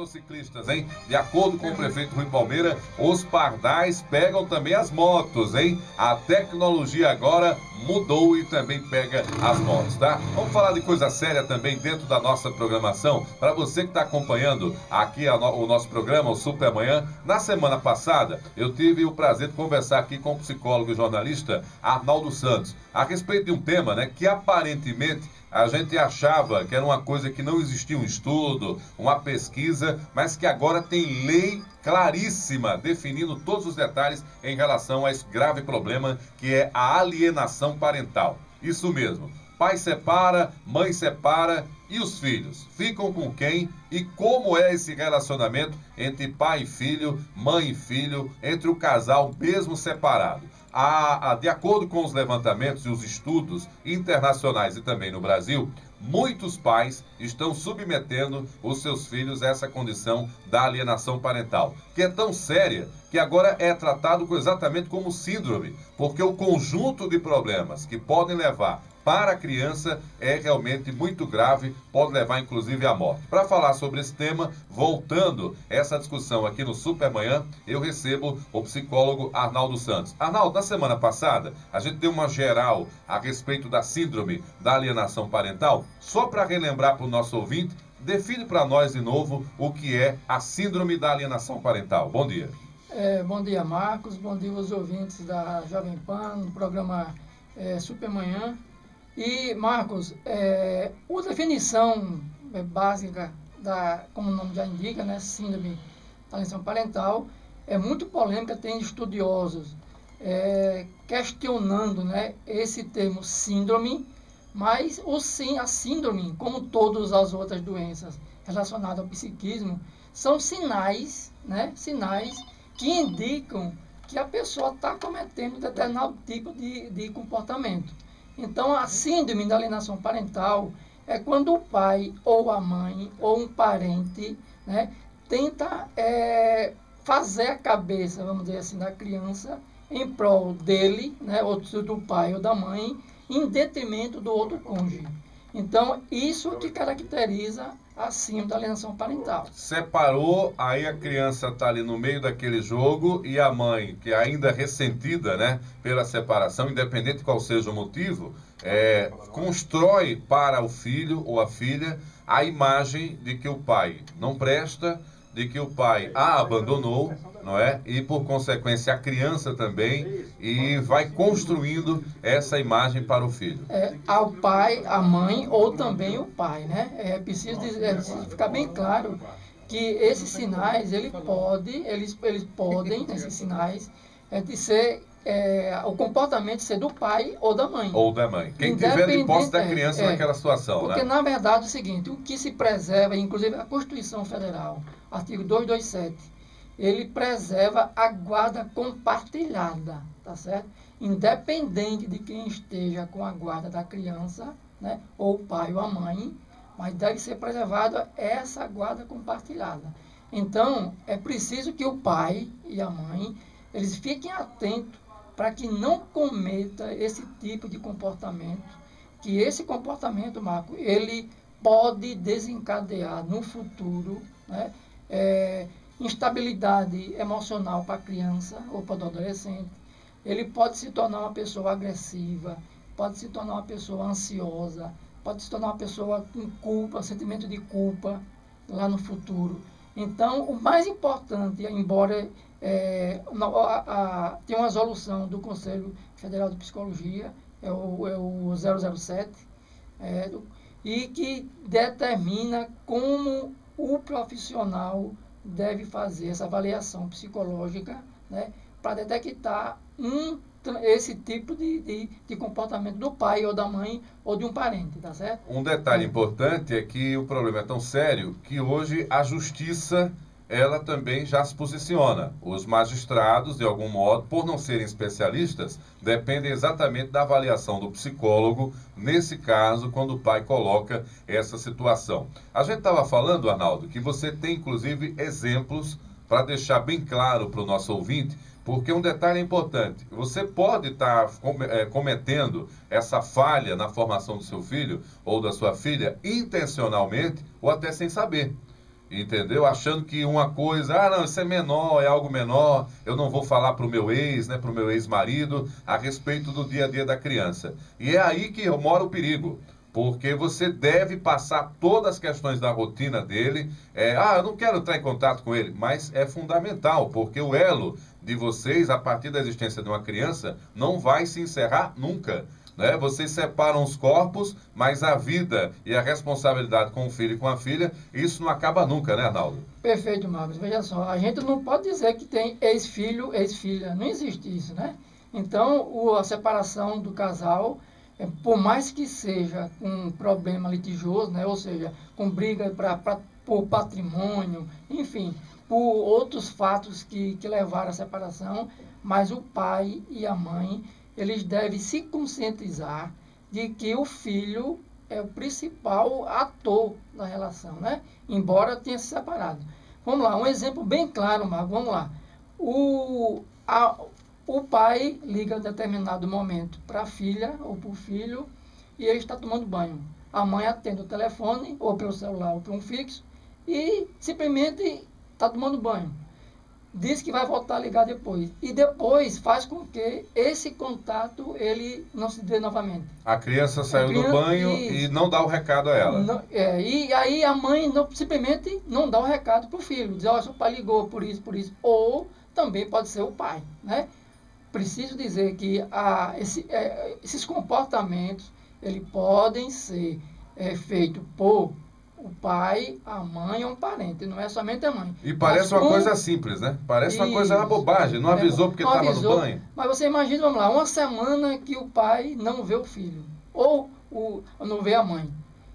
motociclistas, hein? De acordo com o prefeito Rui Palmeira, os pardais pegam também as motos, hein? A tecnologia agora mudou e também pega as motos, tá? Vamos falar de coisa séria também dentro da nossa programação. Para você que está acompanhando aqui no, o nosso programa, o Super Manhã, na semana passada eu tive o prazer de conversar aqui com o psicólogo e jornalista Arnaldo Santos a respeito de um tema, né, que aparentemente a gente achava que era uma coisa que não existia um estudo, uma pesquisa, mas que agora tem lei claríssima definindo todos os detalhes em relação a esse grave problema que é a alienação parental. Isso mesmo. Pai separa, mãe separa e os filhos? Ficam com quem e como é esse relacionamento entre pai e filho, mãe e filho, entre o casal mesmo separado? A, a, de acordo com os levantamentos e os estudos internacionais e também no Brasil, muitos pais estão submetendo os seus filhos a essa condição da alienação parental, que é tão séria que agora é tratado exatamente como síndrome, porque o conjunto de problemas que podem levar para a criança é realmente muito grave, pode levar inclusive à morte. Para falar sobre esse tema, voltando essa discussão aqui no Supermanhã, eu recebo o psicólogo Arnaldo Santos. Arnaldo, na semana passada, a gente deu uma geral a respeito da síndrome da alienação parental. Só para relembrar para o nosso ouvinte, define para nós de novo o que é a síndrome da alienação parental. Bom dia. É, bom dia, Marcos. Bom dia aos ouvintes da Jovem Pan, no programa é, Supermanhã. E, Marcos, é, a definição é, básica, da, como o nome já indica, né, síndrome da alienação parental, é muito polêmica, tem estudiosos é, questionando né, esse termo síndrome, mas o sim, a síndrome, como todas as outras doenças relacionadas ao psiquismo, são sinais, né, sinais que indicam que a pessoa está cometendo determinado tipo de, de comportamento. Então, a síndrome da alienação parental é quando o pai ou a mãe ou um parente né, tenta é, fazer a cabeça, vamos dizer assim, da criança em prol dele, né, ou do pai ou da mãe, em detrimento do outro cônjuge. Então, isso que caracteriza acima da alienação parental. Separou, aí a criança está ali no meio daquele jogo e a mãe, que é ainda ressentida né, pela separação, independente qual seja o motivo, é, constrói para o filho ou a filha a imagem de que o pai não presta, de que o pai a abandonou, não é? E por consequência a criança também e vai construindo essa imagem para o filho. É, ao pai, a mãe ou também o pai, né? É preciso, é preciso ficar bem claro que esses sinais ele pode, eles, eles podem, esses sinais, é de ser é, o comportamento ser do pai ou da mãe. Ou da mãe. Quem tiver de posse da criança é, naquela situação. Porque, né? na verdade, é o seguinte: o que se preserva, inclusive a Constituição Federal, artigo 227, ele preserva a guarda compartilhada, tá certo? Independente de quem esteja com a guarda da criança, né, ou o pai ou a mãe, mas deve ser preservada essa guarda compartilhada. Então, é preciso que o pai e a mãe eles fiquem atentos para que não cometa esse tipo de comportamento, que esse comportamento, Marco, ele pode desencadear no futuro né, é, instabilidade emocional para a criança ou para o adolescente. Ele pode se tornar uma pessoa agressiva, pode se tornar uma pessoa ansiosa, pode se tornar uma pessoa com culpa, sentimento de culpa lá no futuro. Então, o mais importante, embora é, a, a, tem uma resolução do Conselho Federal de Psicologia, é o, é o 007, é, do, e que determina como o profissional deve fazer essa avaliação psicológica né, para detectar um, esse tipo de, de, de, comportamento do pai ou da mãe ou de um parente, tá certo? Um detalhe é. importante é que o problema é tão sério que hoje a justiça ela também já se posiciona. Os magistrados, de algum modo, por não serem especialistas, dependem exatamente da avaliação do psicólogo, nesse caso, quando o pai coloca essa situação. A gente estava falando, Arnaldo, que você tem inclusive exemplos para deixar bem claro para o nosso ouvinte, porque um detalhe é importante: você pode estar tá é, cometendo essa falha na formação do seu filho ou da sua filha intencionalmente ou até sem saber. Entendeu? Achando que uma coisa, ah, não, isso é menor, é algo menor, eu não vou falar para o meu ex, né, para o meu ex-marido, a respeito do dia a dia da criança. E é aí que mora o perigo. Porque você deve passar todas as questões da rotina dele. É, ah, eu não quero entrar em contato com ele, mas é fundamental, porque o elo de vocês, a partir da existência de uma criança, não vai se encerrar nunca. Né? Vocês separam os corpos, mas a vida e a responsabilidade com o filho e com a filha, isso não acaba nunca, né, Arnaldo? Perfeito, Marcos. Veja só, a gente não pode dizer que tem ex-filho, ex-filha. Não existe isso, né? Então, o, a separação do casal, é, por mais que seja um problema litigioso, né? ou seja, com briga pra, pra, por patrimônio, enfim, por outros fatos que, que levaram à separação, mas o pai e a mãe eles devem se conscientizar de que o filho é o principal ator da relação, né? Embora tenha se separado. Vamos lá, um exemplo bem claro, Marco, vamos lá. O, a, o pai liga em determinado momento para a filha ou para o filho e ele está tomando banho. A mãe atende o telefone, ou pelo celular ou por um fixo, e simplesmente está tomando banho diz que vai voltar a ligar depois. E depois faz com que esse contato ele não se dê novamente. A criança saiu a criança, do banho e, e não dá o recado a ela. Não, é, e aí a mãe não, simplesmente não dá o recado para o filho. Diz, olha, seu pai ligou por isso, por isso. Ou também pode ser o pai. Né? Preciso dizer que a, esse, é, esses comportamentos eles podem ser é, feitos por o pai, a mãe ou um parente, não é somente a mãe. E parece mas, uma coisa simples, né? Parece uma coisa, uma bobagem, não é, avisou porque estava no banho. Mas você imagina, vamos lá, uma semana que o pai não vê o filho, ou o, não vê a mãe.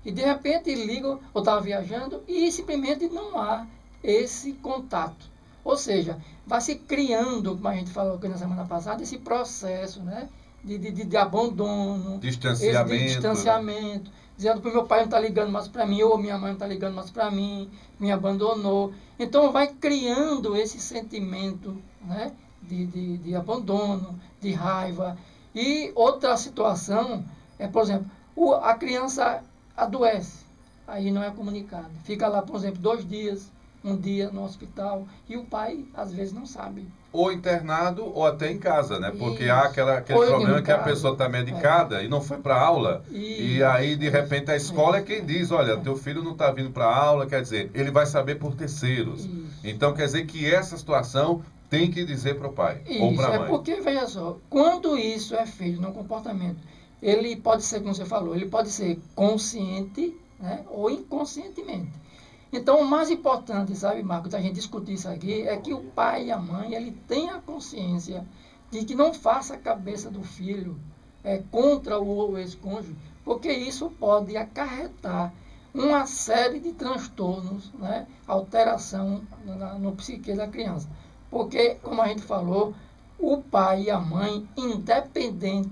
E de repente liga, ou estava viajando, e simplesmente não há esse contato. Ou seja, vai se criando, como a gente falou aqui na semana passada, esse processo né, de, de, de abandono, distanciamento. de distanciamento. Né? Dizendo que meu pai não está ligando mais para mim, ou minha mãe não está ligando mais para mim, me abandonou. Então vai criando esse sentimento né, de, de, de, abandono, de raiva. E outra situação é, por exemplo, o, a criança adoece, aí não é comunicado. Fica lá, por exemplo, dois dias, um dia no hospital, e o pai às vezes não sabe ou internado ou até em casa, né? Porque Isso. há aquela, aquele ou problema que a pessoa está medicada é. e não foi para aula. Isso. E aí, de repente, a escola é, é quem diz, olha, é. teu filho não está vindo para aula, quer dizer, ele vai saber por terceiros. Isso. Então, quer dizer que essa situação tem que dizer para o pai isso, ou para a é mãe. É porque, veja só, quando isso é feito no comportamento, ele pode ser, como você falou, ele pode ser consciente né, ou inconscientemente. Então, o mais importante, sabe, Marcos, a gente discutir isso aqui, é que o pai e a mãe, ele tenha consciência de que não faça a cabeça do filho é, contra o ex-cônjuge, porque isso pode acarretar uma série de transtornos, né, alteração no, no psique da criança. Porque, como a gente falou, o pai e a mãe, independente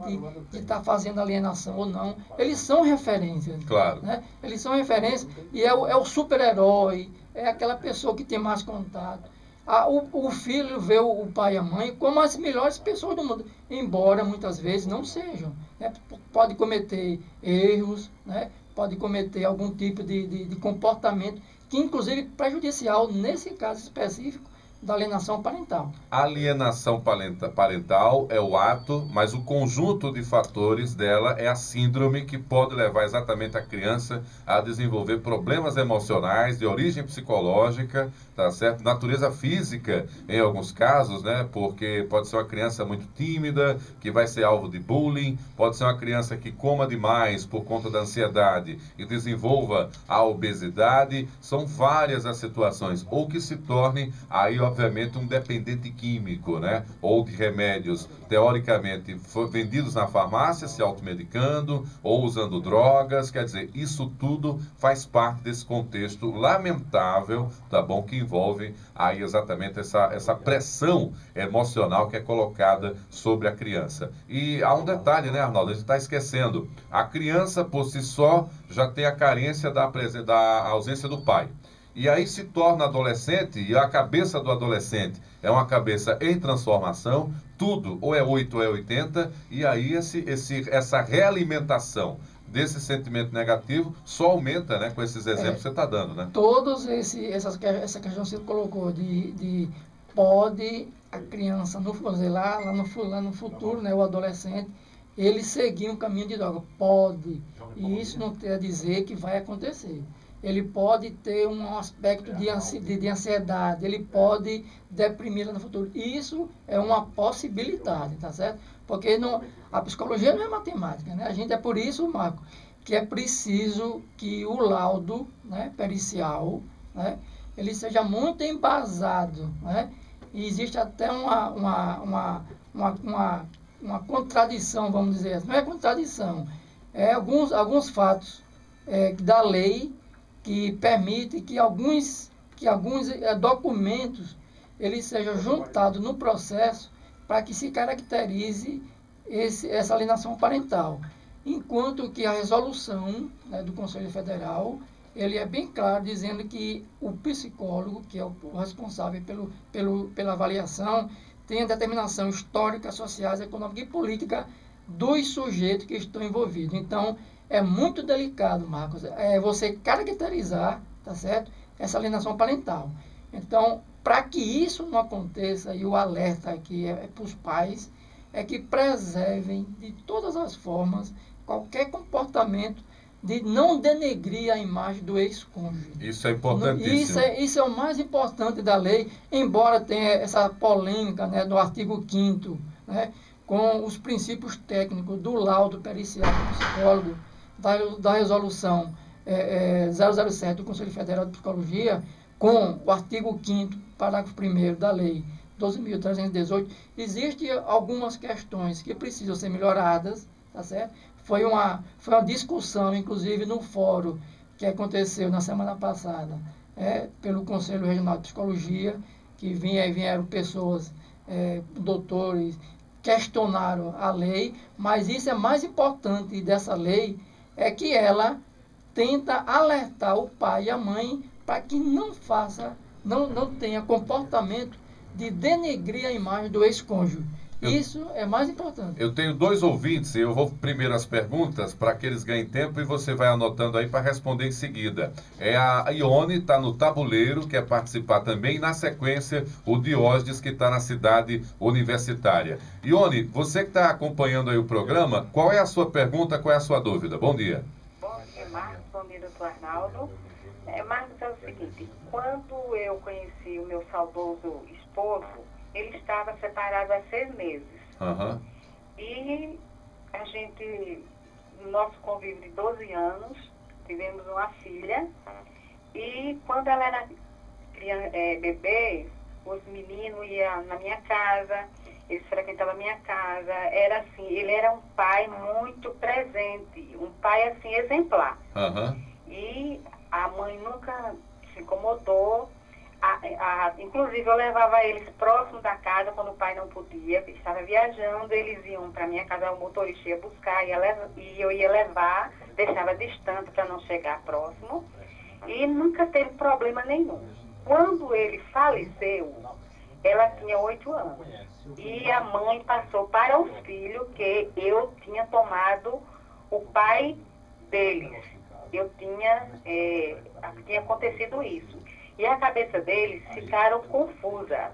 de estar tá fazendo alienação ou não, eles são referências. Claro. Né? Eles são referências e é o, é o super-herói, é aquela pessoa que tem mais contato. Ah, o, o, filho vê o, o, pai e a mãe como as melhores pessoas do mundo, embora muitas vezes não sejam. Né? Pode cometer erros, né? pode cometer algum tipo de, de, de comportamento que, inclusive, prejudicial, nesse caso específico, da alienação parental. alienação parental é o ato, mas o conjunto de fatores dela é a síndrome que pode levar exatamente a criança a desenvolver problemas emocionais de origem psicológica, tá certo? Natureza física, em alguns casos, né? Porque pode ser uma criança muito tímida, que vai ser alvo de bullying, pode ser uma criança que coma demais por conta da ansiedade e desenvolva a obesidade. São várias as situações. Ou que se torne aí, ó, obviamente, um dependente químico, né? Ou de remédios, teoricamente, vendidos na farmácia, se automedicando, ou usando drogas. Quer dizer, isso tudo faz parte desse contexto lamentável, tá bom? Que envolve aí exatamente essa, essa pressão emocional que é colocada sobre a criança. E há um detalhe, né, Arnaldo? A gente está esquecendo. A criança, por si só, já tem a carência da, da ausência do pai. E aí se torna adolescente e a cabeça do adolescente é uma cabeça em transformação, tudo ou é 8 ou é 80, e aí esse, esse, essa realimentação desse sentimento negativo só aumenta, né? Com esses exemplos é, que você está dando, né? Todos esse, essas, essa questão que você colocou de, de pode a criança, no, lá, lá, no, lá no futuro, né, o adolescente, ele seguir um caminho de droga. Pode. E isso não quer dizer que vai acontecer. Ele pode ter um aspecto de, de, de ansiedade, ele pode deprimir no futuro. Isso é uma possibilidade, tá certo? Porque não, a psicologia não é matemática, né? A gente é por isso, Marco, que é preciso que o laudo né, pericial, né, ele seja muito embasado, né? E existe até uma, uma, uma, uma, uma, uma contradição, vamos dizer assim. Não é contradição, é alguns, alguns fatos é, da lei que permite que alguns, que alguns é, documentos eles sejam juntados no processo para que se caracterize esse, essa alienação parental. Enquanto que a resolução né, do Conselho Federal ele é bem claro dizendo que o psicólogo, que é o responsável pelo, pelo, pela avaliação, tem a determinação histórica, social, econômica e política dos sujeitos que estão envolvidos. Então, é muito delicado, Marcos, é você caracterizar, tá certo? Essa alienação parental. Então, para que isso não aconteça, e o alerta aqui é, é para os pais, é que preservem de todas as formas qualquer comportamento de não denegrir a imagem do ex-cônjuge. Isso é importantíssimo. Isso é, isso é o mais importante da lei, embora tenha essa polêmica né, do artigo 5 né, com os princípios técnicos do laudo pericial do psicólogo, da, da resolução é, é, 007 do Conselho Federal de Psicologia, com o artigo 5 parágrafo 1 da lei 12.318, existem algumas questões que precisam ser melhoradas, tá certo? Foi uma, foi uma discussão, inclusive, no fórum que aconteceu na semana passada, é, pelo Conselho Regional de Psicologia, que vinha, vieram pessoas, é, doutores, questionaram a lei, mas isso é mais importante dessa lei, é que ela tenta alertar o pai e a mãe para que não faça, não, não tenha comportamento de denegrir a imagem do ex-cônjuge. Eu, Isso é mais importante. Eu tenho dois ouvintes, eu vou primeiro as perguntas para que eles ganhem tempo e você vai anotando aí para responder em seguida. É a Ione, está no tabuleiro, quer participar também. Na sequência, o Diógenes, que está na cidade universitária. Ione, você que está acompanhando aí o programa, qual é a sua pergunta, qual é a sua dúvida? Bom dia. Bom dia, Marcos. Bom dia, doutor Arnaldo. É, Marcos, é o seguinte, quando eu conheci o meu saudoso esposo, ele estava separado há seis meses. Uhum. E a gente, no nosso convívio de 12 anos, tivemos uma filha. E quando ela era criança, é, bebê, os meninos iam na minha casa, eles frequentavam a minha casa. Era assim, ele era um pai muito presente, um pai assim exemplar. Uhum. E a mãe nunca se incomodou a, a, inclusive, eu levava eles próximo da casa quando o pai não podia, estava viajando, eles iam para minha casa, o motorista ia buscar ia levar, e eu ia levar, deixava distante para não chegar próximo, e nunca teve problema nenhum. Quando ele faleceu, ela tinha oito anos, e a mãe passou para os filhos que eu tinha tomado o pai deles. Eu tinha, é, tinha acontecido isso e a cabeça deles ficaram confusa.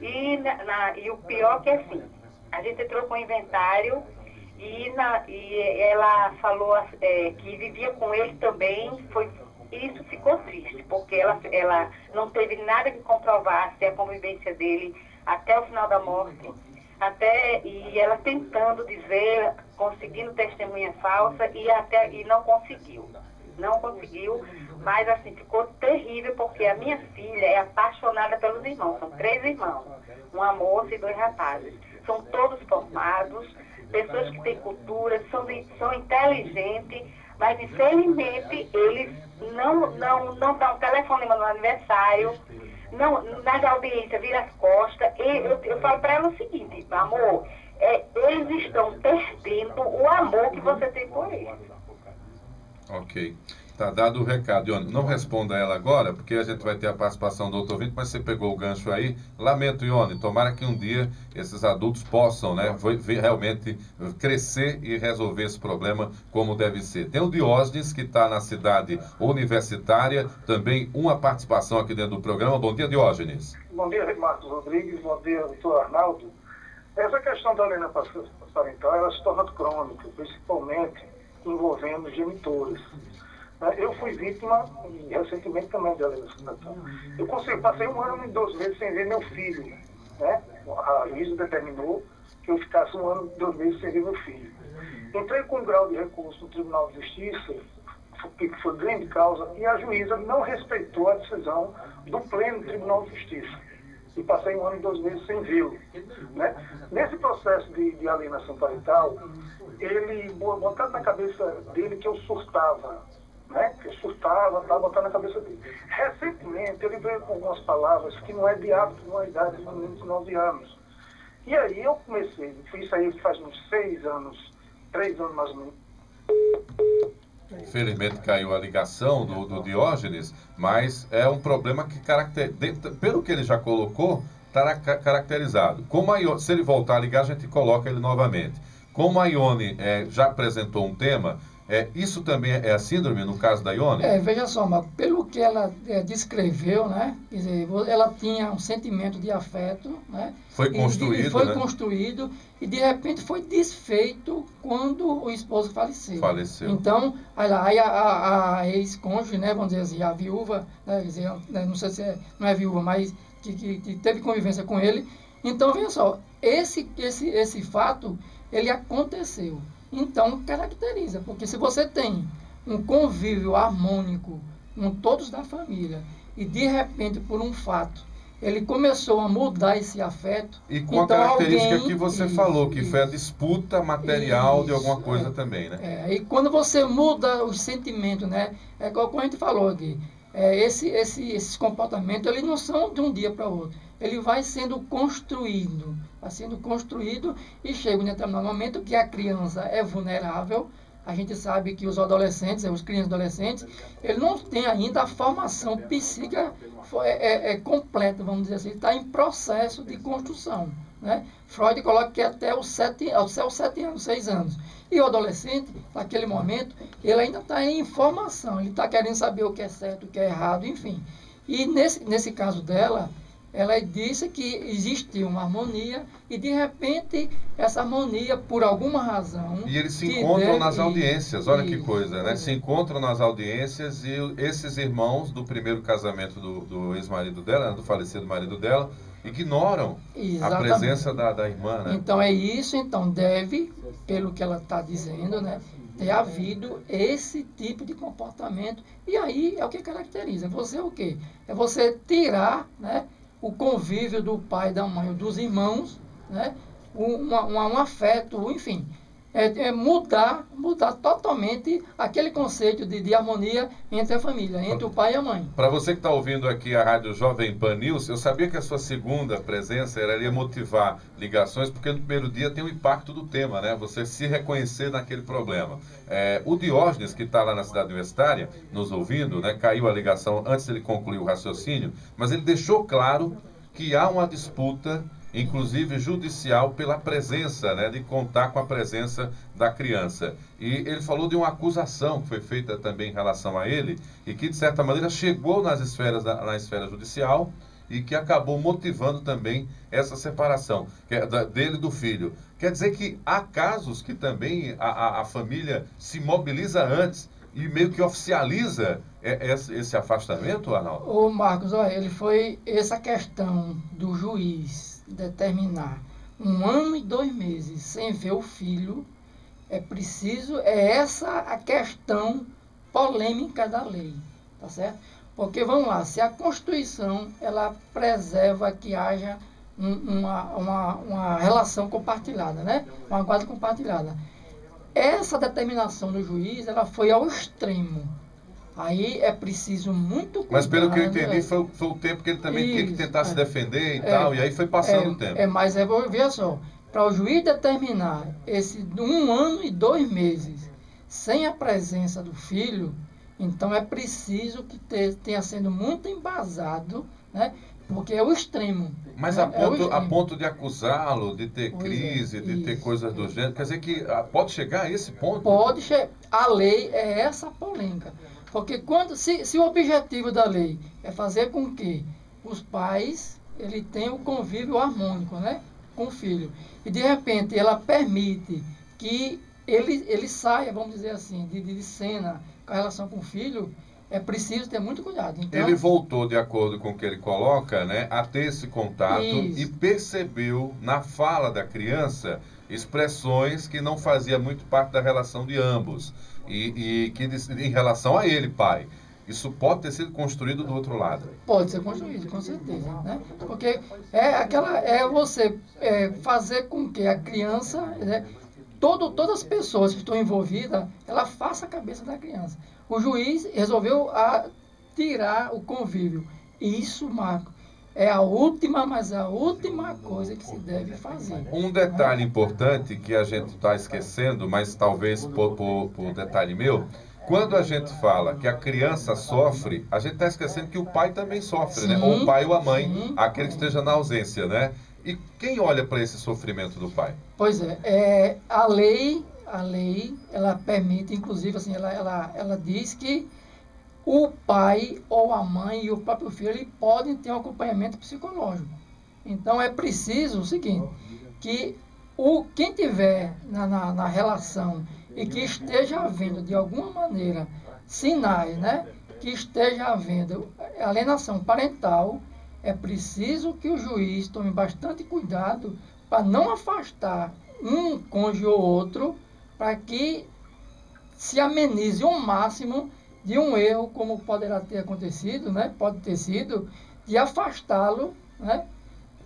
E, na, na, e o pior que é assim, a gente entrou com o inventário e, na, e ela falou é, que vivia com ele também, foi, isso ficou triste, porque ela, ela não teve nada que comprovasse a convivência dele até o final da morte. Até, e ela tentando dizer, conseguindo testemunha falsa e até e não conseguiu. Não conseguiu, mas assim, ficou terrível porque a minha filha é apaixonada pelos irmãos. São três irmãos, uma moça e dois rapazes. São todos formados, pessoas que têm cultura, são, são inteligentes, mas infelizmente eles não, não, não dão telefone no aniversário, não, nas audiências vira as costas. E eu, eu falo para ela o seguinte, amor, é, eles estão perdendo o amor que você tem por eles. Ok. Tá dado o recado. Ione, não responda ela agora, porque a gente vai ter a participação do outro ouvinte, mas você pegou o gancho aí. Lamento, Ione, tomara que um dia esses adultos possam né, realmente crescer e resolver esse problema como deve ser. Tem o Diógenes, que está na cidade universitária, também uma participação aqui dentro do programa. Bom dia, Diógenes. Bom dia, Marcos Rodrigues. Bom dia, doutor Arnaldo. Essa questão da alienação parental, ela se torna crônica, principalmente envolvendo genitores. Né? Eu fui vítima, recentemente também, de alienação. Eu consegui, passei um ano e dois meses sem ver meu filho. Né? A juíza determinou que eu ficasse um ano e dois meses sem ver meu filho. Entrei com um grau de recurso no Tribunal de Justiça, que foi grande causa, e a juíza não respeitou a decisão do Pleno Tribunal de Justiça e passei um ano e dois meses sem vê-lo. Né? Nesse processo de, de, alienação parental, ele botou na cabeça dele que eu surtava, né? que surtava, estava botando na cabeça dele. Recentemente, ele veio com algumas palavras que não é de hábito numa idade de menos de 9 anos. E aí eu comecei, isso aí faz uns seis anos, três anos mais ou menos, Infelizmente caiu a ligação do, do Diógenes, mas é um problema que, caracter... pelo que ele já colocou, estará caracterizado. Como a se ele voltar a ligar, a gente coloca ele novamente. Como a Ione é, já apresentou um tema, é, isso também é a síndrome no caso da Ione? É, veja só, mas pelo que ela é, descreveu, né? Dizer, ela tinha um sentimento de afeto, né? Foi construído. E, e foi né? construído e de repente foi desfeito quando o esposo faleceu. Faleceu. Então, aí a, a, a ex-cônjuge, né? Vamos dizer assim, a viúva, né, dizer, né, não sei se é, não é viúva, mas que, que, que teve convivência com ele. Então, veja só, esse, esse, esse fato, ele aconteceu. Então, caracteriza, porque se você tem um convívio harmônico com todos da família e de repente, por um fato, ele começou a mudar esse afeto. E com então, a característica alguém, que você isso, falou, que isso, foi a disputa material isso, de alguma coisa é, também, né? É, e quando você muda os sentimentos, né? É igual a gente falou aqui. É, esse, esse, esses comportamentos, eles não são de um dia para o outro. Ele vai sendo construído está sendo construído e chega um determinado momento que a criança é vulnerável. A gente sabe que os adolescentes, os crianças adolescentes, ele não tem ainda a formação psíquica é, é, é completa, vamos dizer assim, está em processo de construção. Né? Freud coloca que é até os sete, até os sete anos, seis anos. E o adolescente, naquele momento, ele ainda está em formação, ele está querendo saber o que é certo, o que é errado, enfim. E nesse, nesse caso dela, ela disse que existia uma harmonia e de repente essa harmonia por alguma razão e eles se encontram nas audiências. Olha que coisa né? se encontram nas audiências e esses irmãos do primeiro casamento do, do ex-marido dela né, do falecido marido dela ignoram Exatamente. a presença da, da irmã né? então é isso então deve pelo que ela está dizendo né ter havido esse tipo de comportamento. E aí é o que caracteriza. Você é o quê? É você tirar né o convívio do pai, da mãe, dos irmãos, né? um, um afeto, enfim. É, é, mudar, mudar totalmente aquele conceito de, de, harmonia entre a família, entre o pai e a mãe. Para você que está ouvindo aqui a Rádio Jovem Pan News, eu sabia que a sua segunda presença era motivar ligações, porque no primeiro dia tem o impacto do tema, né? Você se reconhecer naquele problema. É, o Diógenes, que está lá na cidade universitária, nos ouvindo, né? Caiu a ligação antes ele concluir o raciocínio, mas ele deixou claro que há uma disputa inclusive judicial, pela presença, né, de contar com a presença da criança. E ele falou de uma acusação que foi feita também em relação a ele e que, de certa maneira, chegou nas esferas da, na esfera judicial e que acabou motivando também essa separação é da, dele do filho. Quer dizer que há casos que também a, a, a família se mobiliza antes e meio que oficializa esse, esse afastamento, Arnaldo? Ô Marcos, olha, ele foi essa questão do juiz determinar um ano e dois meses sem ver o filho, é preciso, é essa a questão polêmica da lei, tá certo? Porque vamos lá, se a Constituição ela preserva que haja um, uma, uma, uma relação compartilhada, né? Uma guarda compartilhada. Essa determinação do juiz ela foi ao extremo Aí é preciso muito cuidado. Mas pelo que eu entendi, né? foi, foi o tempo que ele também Isso, tinha que tentar é, se defender e é, tal, e aí foi passando é, o tempo. É, mas é, veja só, para o juiz determinar esse um ano e dois meses sem a presença do filho, Então é preciso que te, tenha sendo muito embasado, né? Porque é o extremo. Mas né? a, É o ponto, a ponto de acusá-lo, de ter Pois é, crise, de ter isso, coisas do gênero, quer dizer que ah, pode chegar a esse ponto? Pode che- A lei é essa polêmica. Porque quando, se, se o objetivo da lei é fazer com que os pais ele tenham o convívio harmônico né, com o filho, e de repente ela permite que ele, ele saia, vamos dizer assim, de, de cena com relação com o filho, é preciso ter muito cuidado. Então, Ele voltou, de acordo com o que ele coloca, né, a ter esse contato Isso. e percebeu na fala da criança expressões que não fazia muito parte da relação de ambos e, e que em relação a ele, pai. Isso pode ter sido construído do outro lado. Pode ser construído, com certeza. Né? Porque é aquela é você é, fazer com que a criança, né, todo, todas as pessoas que estão envolvidas, ela faça a cabeça da criança. O juiz resolveu a, tirar o convívio. Isso, Marco, é a última, mas a última coisa que se deve fazer. Um detalhe importante que a gente está esquecendo, mas talvez por, por, por detalhe meu, quando a gente fala que a criança sofre, a gente está esquecendo que o pai também sofre, né? Sim, Ou o pai ou a mãe, sim. aquele que esteja na ausência, né? E quem olha para esse sofrimento do pai? Pois é, é, a lei, a lei, ela permite, inclusive, assim, ela, ela, ela diz que o pai ou a mãe e o próprio filho podem ter um acompanhamento psicológico. Então é preciso o seguinte, que o, quem tiver na, na, na relação e que esteja havendo de alguma maneira sinais, né, que esteja havendo alienação parental, é preciso que o juiz tome bastante cuidado para não afastar um cônjuge ou outro, para que se amenize o máximo de um erro, como poderá ter acontecido, né? pode ter sido, de afastá-lo, né?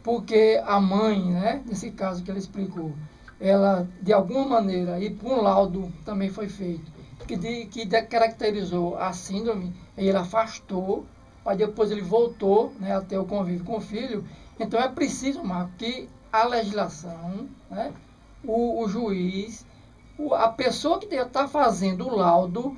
porque a mãe, né? nesse caso que ele explicou, ela, de alguma maneira, e por um laudo também foi feito, que, de, que de- caracterizou a síndrome, e ele afastou, mas depois ele voltou né, a ter o convívio com o filho. Então é preciso, Marco, que a legislação, né, o, o juiz, a pessoa que está fazendo o laudo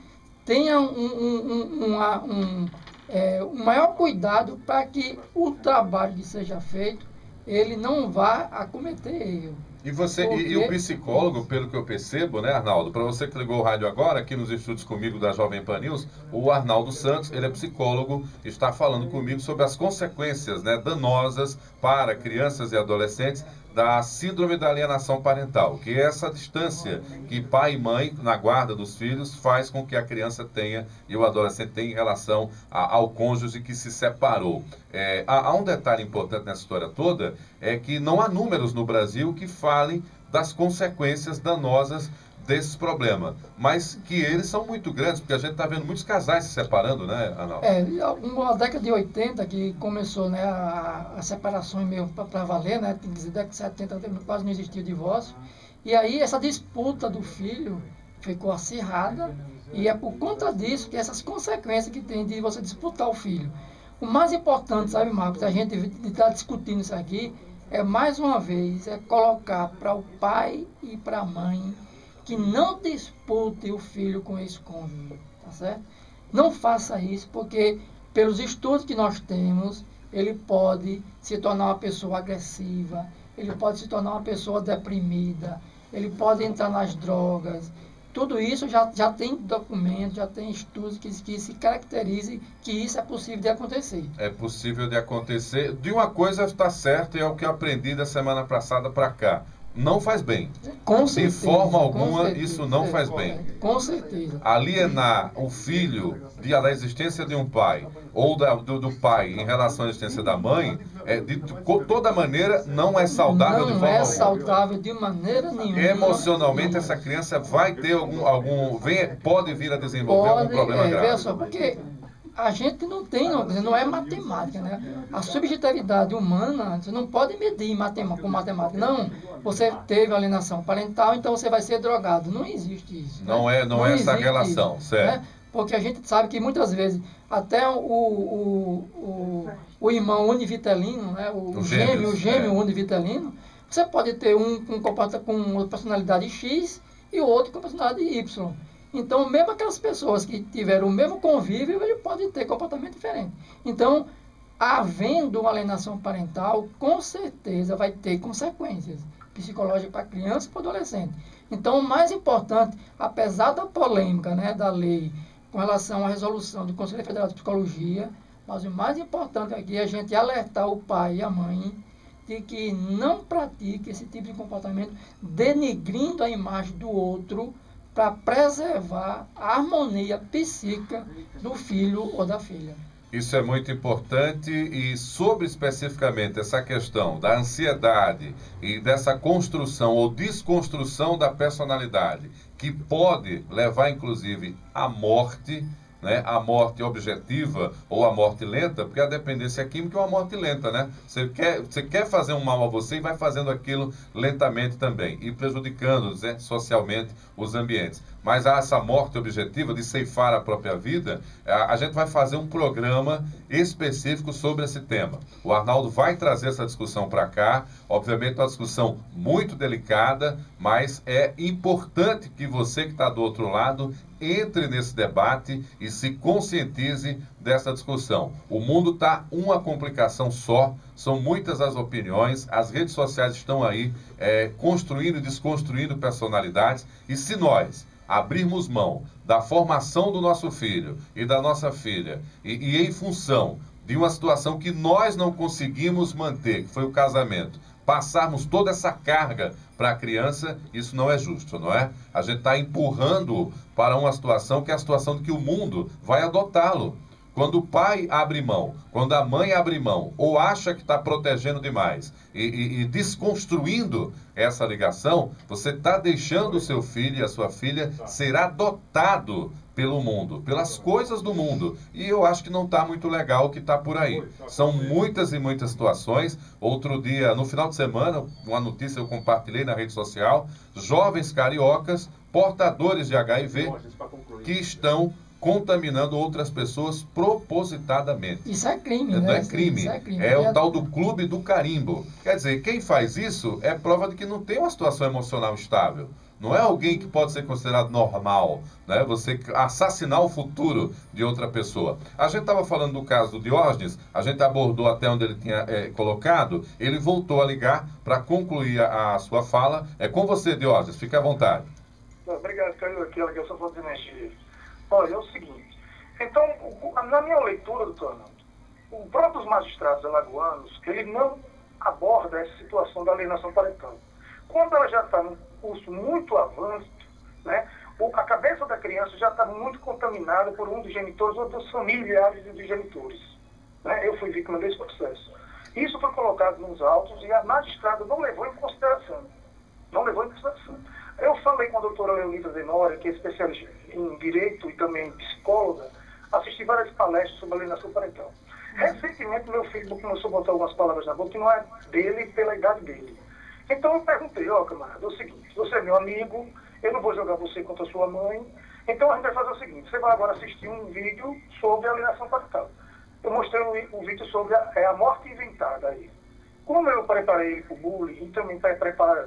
tenha um, um, um, uma- um, é, um maior cuidado para que o trabalho que seja feito ele não vá a cometer erro. E você e, e o Porque- psicólogo, pelo que eu percebo, né, Arnaldo? Para você que ligou o rádio agora, aqui nos estúdios comigo da Jovem Pan News, o Arnaldo Santos, ele é psicólogo, está falando comigo sobre as consequências né, danosas para crianças e adolescentes da síndrome da alienação parental, que é essa distância que pai e mãe, na guarda dos filhos, faz com que a criança tenha e o adolescente tenha em relação a- ao cônjuge que se separou. É, há, há um detalhe importante nessa história toda, é que não há números no Brasil que falem das consequências danosas desses problemas, mas que eles são muito grandes, porque a gente está vendo muitos casais se separando, né, Arnaldo? É, uma década de 80 que começou né, a, a separação meio para valer, né, tem que dizer, década de 70 quase não existia o divórcio. E aí essa disputa do filho ficou acirrada e é por conta disso que essas consequências que tem de você disputar o filho. O mais importante, sabe, Marcos, a gente está discutindo isso aqui, é mais uma vez, é colocar para o pai e para a mãe que não dispute o filho com esse cônjuge, tá certo? Não faça isso, porque pelos estudos que nós temos, ele pode se tornar uma pessoa agressiva, ele pode se tornar uma pessoa deprimida, ele pode entrar nas drogas. Tudo isso já, já tem documentos, já tem estudos que, que se caracterizem que isso é possível de acontecer. É possível de acontecer. De uma coisa está certo e é o que eu aprendi da semana passada para cá. Não faz bem. Com De certeza, forma com alguma, certeza, isso não é, faz bem. Com certeza. Alienar o filho de- da existência de um pai ou da- do, do pai em relação à existência da mãe, é, de toda maneira, não é saudável de não forma é alguma. saudável de maneira nenhuma. Emocionalmente, essa criança vai ter algum. algum vem, pode vir a desenvolver algum Pode, problema é, grave. só, porque a gente não tem, não, não é matemática, né? A subjetividade humana, você não pode medir matema- com matemática. Não, você teve alienação parental, então você vai ser drogado. Não existe isso. Não né? é- não é essa relação, isso, certo. né? Porque a gente sabe que muitas vezes, até o, o, o, o irmão univitelino, né? o, Os gêmeo, gêmeos, o gêmeo é. univitelino, você pode ter um com, com uma personalidade X e o outro com personalidade Y. Então, mesmo aquelas pessoas que tiveram o mesmo convívio, ele pode ter comportamento diferente. Então, havendo uma alienação parental, com certeza vai ter consequências psicológicas para criança e para adolescente. Então, o mais importante, apesar da polêmica né, da lei com relação à resolução do Conselho Federal de Psicologia, mas o mais importante aqui é a gente alertar o pai e a mãe de que não pratique esse tipo de comportamento denegrindo a imagem do outro para preservar a harmonia psíquica do filho ou da filha. Isso é muito importante e sobre especificamente essa questão da ansiedade e dessa construção ou desconstrução da personalidade, que pode levar inclusive à morte, né, a morte objetiva ou a morte lenta, porque a dependência química é uma morte lenta, né? Você quer, você quer fazer um mal a você e vai fazendo aquilo lentamente também e prejudicando né, socialmente os ambientes. Mas há essa morte objetiva de ceifar a própria vida, a, a gente vai fazer um programa específico sobre esse tema. O Arnaldo vai trazer essa discussão para cá, obviamente uma discussão muito delicada, mas é importante que você que está do outro lado entre nesse debate e se conscientize dessa discussão. O mundo está uma complicação só, são muitas as opiniões, as redes sociais estão aí é, construindo e desconstruindo personalidades, e se nós abrirmos mão da formação do nosso filho e da nossa filha, e, e em função de uma situação que nós não conseguimos manter, que foi o casamento, passarmos toda essa carga para a criança, isso não é justo, não é? A gente está empurrando para uma situação que é a situação de que o mundo vai adotá-lo. Quando o pai abre mão, quando a mãe abre mão, ou acha que está protegendo demais e, e, e, desconstruindo essa ligação, você está deixando o seu filho e a sua filha ser adotado pelo mundo, pelas coisas do mundo. E eu acho que não está muito legal o que está por aí. São muitas e muitas situações. Outro dia, no final de semana, uma notícia eu compartilhei na rede social: jovens cariocas, portadores de HIV, que estão contaminando outras pessoas propositadamente. Isso é crime, não né? É crime. É, crime. é o tal do clube do carimbo. Quer dizer, quem faz isso é prova de que não tem uma situação emocional estável. Não é alguém que pode ser considerado normal, né? Você assassinar o futuro de outra pessoa. A gente estava falando do caso do Diógenes, a gente abordou até onde ele tinha é, colocado, ele voltou a ligar para concluir a, a, sua fala. É com você, Diógenes, fique à vontade. Obrigado, Caio, aqui, ligação foi energia. Olha, é o seguinte, então, na minha leitura, doutor Arnaldo, o próprio magistrados alagoanos, ele não aborda essa situação da alienação parental. Quando ela já está num curso muito avanço, né, a cabeça da criança já está muito contaminada por um dos genitores ou dos familiares dos genitores. Né? Eu fui vítima desse processo. Isso foi colocado nos autos e a magistrada não levou em consideração. Não levou em consideração. Eu falei com a doutora Leonida Denora, que é especialista em direito e também psicóloga, assisti várias palestras sobre alienação parental. Recentemente, meu filho começou a botar algumas palavras na boca que não é dele pela idade dele. Então eu perguntei, ó, oh, camarada, é o seguinte, você é meu amigo, eu não vou jogar você contra sua mãe, então a gente vai fazer o seguinte, você vai agora assistir um vídeo sobre alienação parental. Eu mostrei um vídeo sobre a, é, a morte inventada aí. Como eu preparei ele para o bullying e também preparei,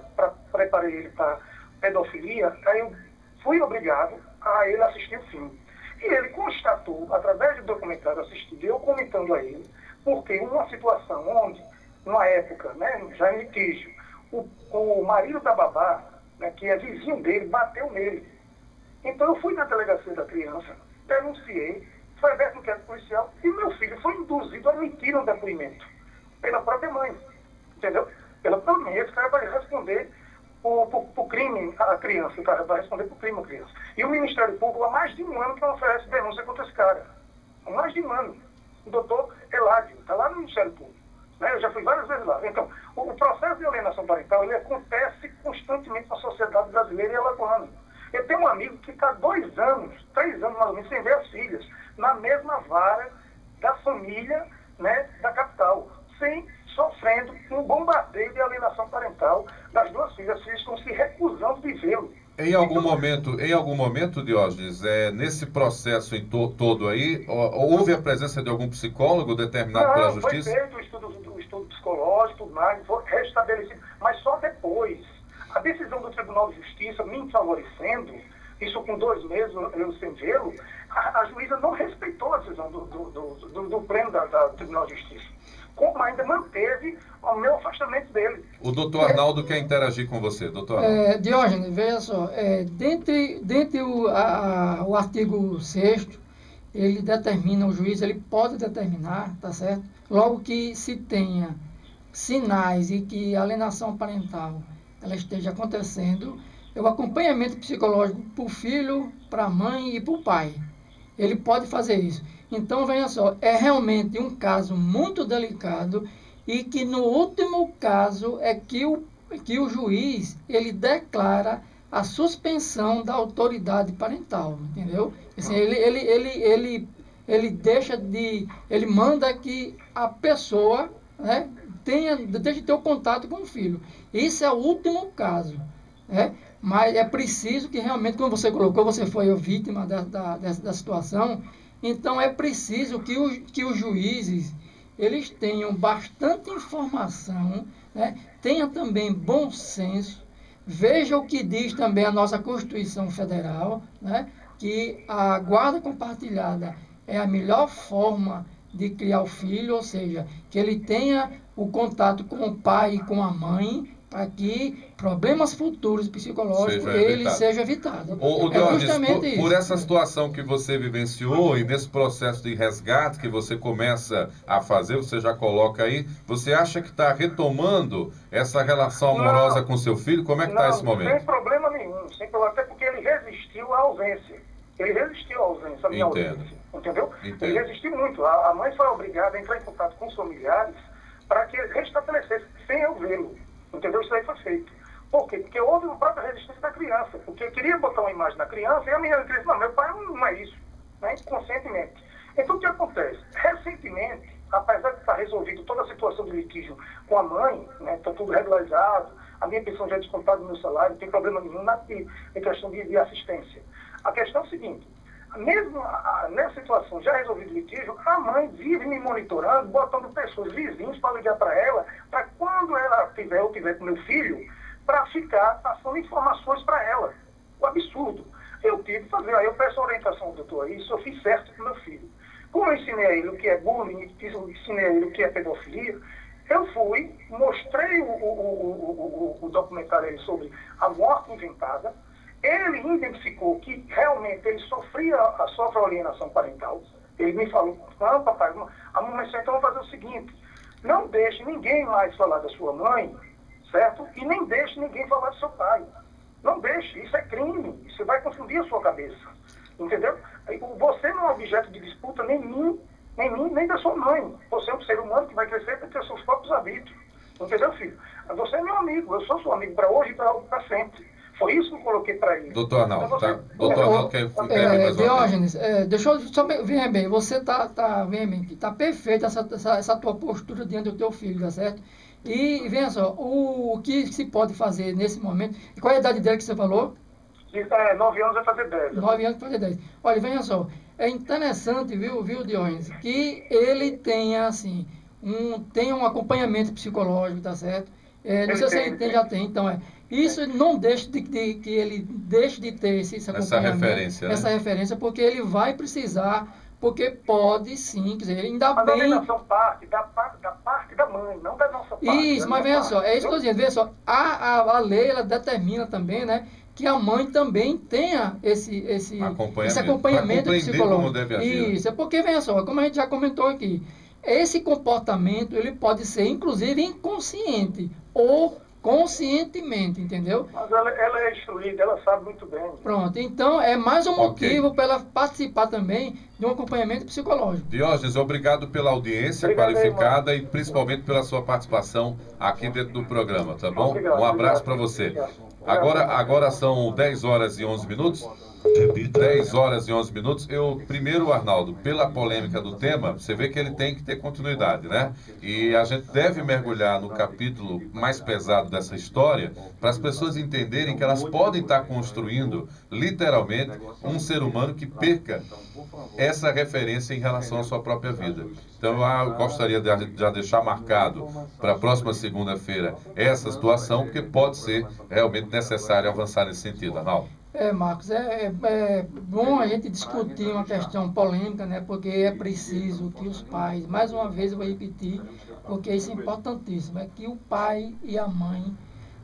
preparei ele para pedofilia, aí eu fui obrigado a ele assistir o filme. E ele constatou, através do documentário assistido, eu comentando a ele, porque uma situação onde, numa época, né, já em litígio, o, o marido da babá, né, que é vizinho dele, bateu nele. Então eu fui na delegacia da criança, denunciei, foi aberto um inquérito policial e meu filho foi induzido a emitir um depoimento pela própria mãe. Entendeu? Pela própria mãe. Esse cara vai responder por, crime a criança, o cara vai responder por crime a criança. E o Ministério Público há mais de um ano que não oferece denúncia contra esse cara. Há mais de um ano. O doutor Eládio, está lá no Ministério Público. Né? Eu já fui várias vezes lá. Então, o, o processo de alienação parental ele acontece constantemente na sociedade brasileira e alagoana. Eu tenho um amigo que está dois anos, três anos mais ou menos, sem ver as filhas, na mesma vara da família né, da capital, sem sofrendo um bombardeio de alienação parental das duas filhas. As filhas estão se recusando de vê-lo. Em algum então, momento, em algum momento, Diógenes, é, nesse processo em to, todo aí, houve a presença de algum psicólogo determinado não, pela justiça? Foi feito o estudo, o estudo psicológico, mais, foi restabelecido, mas só depois. A decisão do Tribunal de Justiça me favorecendo, isso com dois meses eu sem vê-lo, a, a, juíza não respeitou a decisão do, do, do, do, do pleno da, da Tribunal de Justiça. Como ainda manteve o meu afastamento dele. O doutor Arnaldo é, quer interagir com você, doutor Arnaldo. É, Diógenes, veja só, é, dentre, dentre o, a, o artigo 6 ele determina, o juiz ele pode determinar, tá certo? Logo que se tenha sinais e que a alienação parental ela esteja acontecendo, é o acompanhamento psicológico para o filho, para a mãe e para o pai. Ele pode fazer isso. Então, venha só, é realmente um caso muito delicado e que no último caso é que o, que o juiz ele declara a suspensão da autoridade parental, entendeu? Assim, ele, ele, ele, ele, ele deixa de, ele manda que a pessoa, né, tenha, deixe de ter o contato com o filho. Isso é o último caso, né? Mas é preciso que realmente, como você colocou, você foi vítima da, da, da situação, então é preciso que, o, que os juízes eles tenham bastante informação, né? tenha também bom senso, veja o que diz também a nossa Constituição Federal, né? que a guarda compartilhada é a melhor forma de criar o filho, ou seja, que ele tenha o contato com o pai e com a mãe para que problemas futuros psicológicos seja ele seja evitado. O, o é justamente por, por, essa situação que você vivenciou e nesse processo de resgate que você começa a fazer, você já coloca aí, você acha que está retomando essa relação amorosa não, com seu filho? Como é que está esse momento? Sem problema nenhum, sem problema, até porque ele resistiu à ausência. Ele resistiu à ausência, à minha Entendo. ausência. Entendeu? Entendo. Ele resistiu muito. A, a mãe foi obrigada a entrar em contato com os familiares para que ele restabelecesse, sem eu vê-lo. Entendeu? Isso aí foi feito. Por quê? Porque houve uma própria resistência da criança. Porque eu queria botar uma imagem da criança e a menina disse, não, meu pai não é isso. Né? Conscientemente. Então, o que acontece? Recentemente, apesar de estar resolvido toda a situação de litígio com a mãe, né, está tudo regularizado, a minha pensão já é descontada do meu salário, não tem problema nenhum na, questão de, de assistência. A questão é o seguinte, mesmo a, a, nessa situação já resolvido o litígio, a mãe vive me monitorando, botando pessoas vizinhos para ligar para ela, para quando ela tiver ou tiver com meu filho, para ficar passando informações para ela. O absurdo. Eu tive que fazer, aí eu peço orientação ao doutor isso, eu fiz certo com meu filho. Como eu ensinei a ele o que é bullying, ensinei a ele o que é pedofilia, eu fui, mostrei o, o, o, o documentário sobre a morte inventada, ele identificou que realmente ele sofria, sofre a alienação parental. Ele me falou, não, papai, a mamãe então vamos fazer o seguinte, não deixe ninguém mais falar da sua mãe, certo? E nem deixe ninguém falar do seu pai. Não deixe, isso é crime, isso vai confundir a sua cabeça. Entendeu? Você não é objeto de disputa nem mim, nem mim, nem da sua mãe. Você é um ser humano que vai crescer para ter seus próprios hábitos. Entendeu, filho? Você é meu amigo, eu sou seu amigo para hoje e para sempre. Foi isso que eu coloquei para ele. Doutor Arnaldo, tá? Doutor Arnaldo, quer, é, mais Diógenes, é, deixa eu só ver bem, você tá, tá, vem bem, tá perfeita essa, essa, essa, tua postura diante do teu filho, tá certo? E venha só, o, o que se pode fazer nesse momento, qual é a idade dele que você falou? É, nove anos vai fazer dez. Nove anos vai fazer dez. Olha, venha só, é interessante, viu, viu, Diógenes, que ele tenha, assim, um, tenha um acompanhamento psicológico, tá certo? É, não sei se ele já tem, então é isso não deixa de, de, que ele deixe de ter esse, esse essa referência, essa né? referência, porque ele vai precisar, porque pode sim, quer dizer, ainda mas bem. Mas parte da, da parte da mãe, não da nossa parte. Isso, mas veja só, é isso que eu estou dizendo, veja só, a, a, a lei ela determina também, né? que a mãe também tenha esse, esse acompanhamento, esse acompanhamento psicológico. Isso, é porque, veja só, como a gente já comentou aqui, esse comportamento ele pode ser inclusive inconsciente ou conscientemente, entendeu? Mas ela, ela, é instruída, ela sabe muito bem. Pronto, então é mais um motivo okay. para ela participar também de um acompanhamento psicológico. Diógenes, obrigado pela audiência obrigado qualificada aí, e principalmente pela sua participação aqui dentro do programa, tá bom? Obrigado, um abraço para você. Obrigado. Agora, agora são 10 horas e 11 minutos. 10 horas e 11 minutos. Eu, primeiro, Arnaldo, pela polêmica do tema, você vê que ele tem que ter continuidade, né? E a gente deve mergulhar no capítulo mais pesado dessa história para as pessoas entenderem que elas podem estar construindo, literalmente, um ser humano que perca essa referência em relação à sua própria vida. Então, eu gostaria de já deixar marcado para a próxima segunda-feira essa situação, porque pode ser realmente necessário avançar nesse sentido, Arnaldo. É, Marcos, é, é, é, bom a gente discutir uma questão polêmica, né? Porque é preciso que os pais, mais uma vez eu vou repetir, porque isso é importantíssimo, é que o pai e a mãe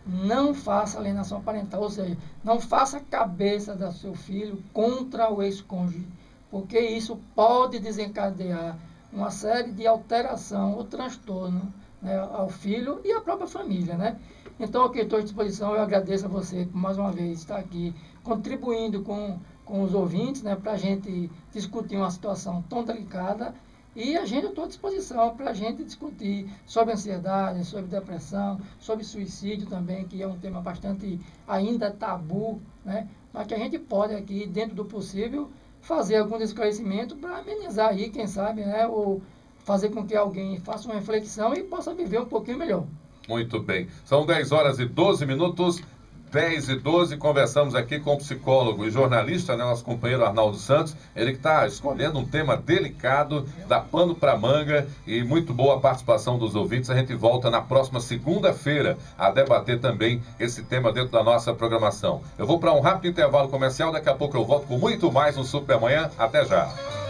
não façam alienação parental, ou seja, não faça a cabeça do seu filho contra o ex-cônjuge, porque isso pode desencadear uma série de alteração ou transtorno né, ao filho e à própria família, né? Então, aqui estou à disposição, eu agradeço a você por mais uma vez estar aqui contribuindo com, com os ouvintes, né, para a gente discutir uma situação tão delicada e a gente estou à disposição para a gente discutir sobre ansiedade, sobre depressão, sobre suicídio também, que é um tema bastante ainda tabu, né? Mas que a gente pode aqui, dentro do possível, fazer algum esclarecimento para amenizar aí, quem sabe, né? Ou fazer com que alguém faça uma reflexão e possa viver um pouquinho melhor. Muito bem. São 10 horas e 12 minutos. 10 e 12, conversamos aqui com o psicólogo e jornalista, né, nosso companheiro Arnaldo Santos. Ele que está escolhendo um tema delicado, dá pano para manga e muito boa a participação dos ouvintes. A gente volta na próxima segunda-feira a debater também esse tema dentro da nossa programação. Eu vou para um rápido intervalo comercial, daqui a pouco eu volto com muito mais no Supermanhã. Até já.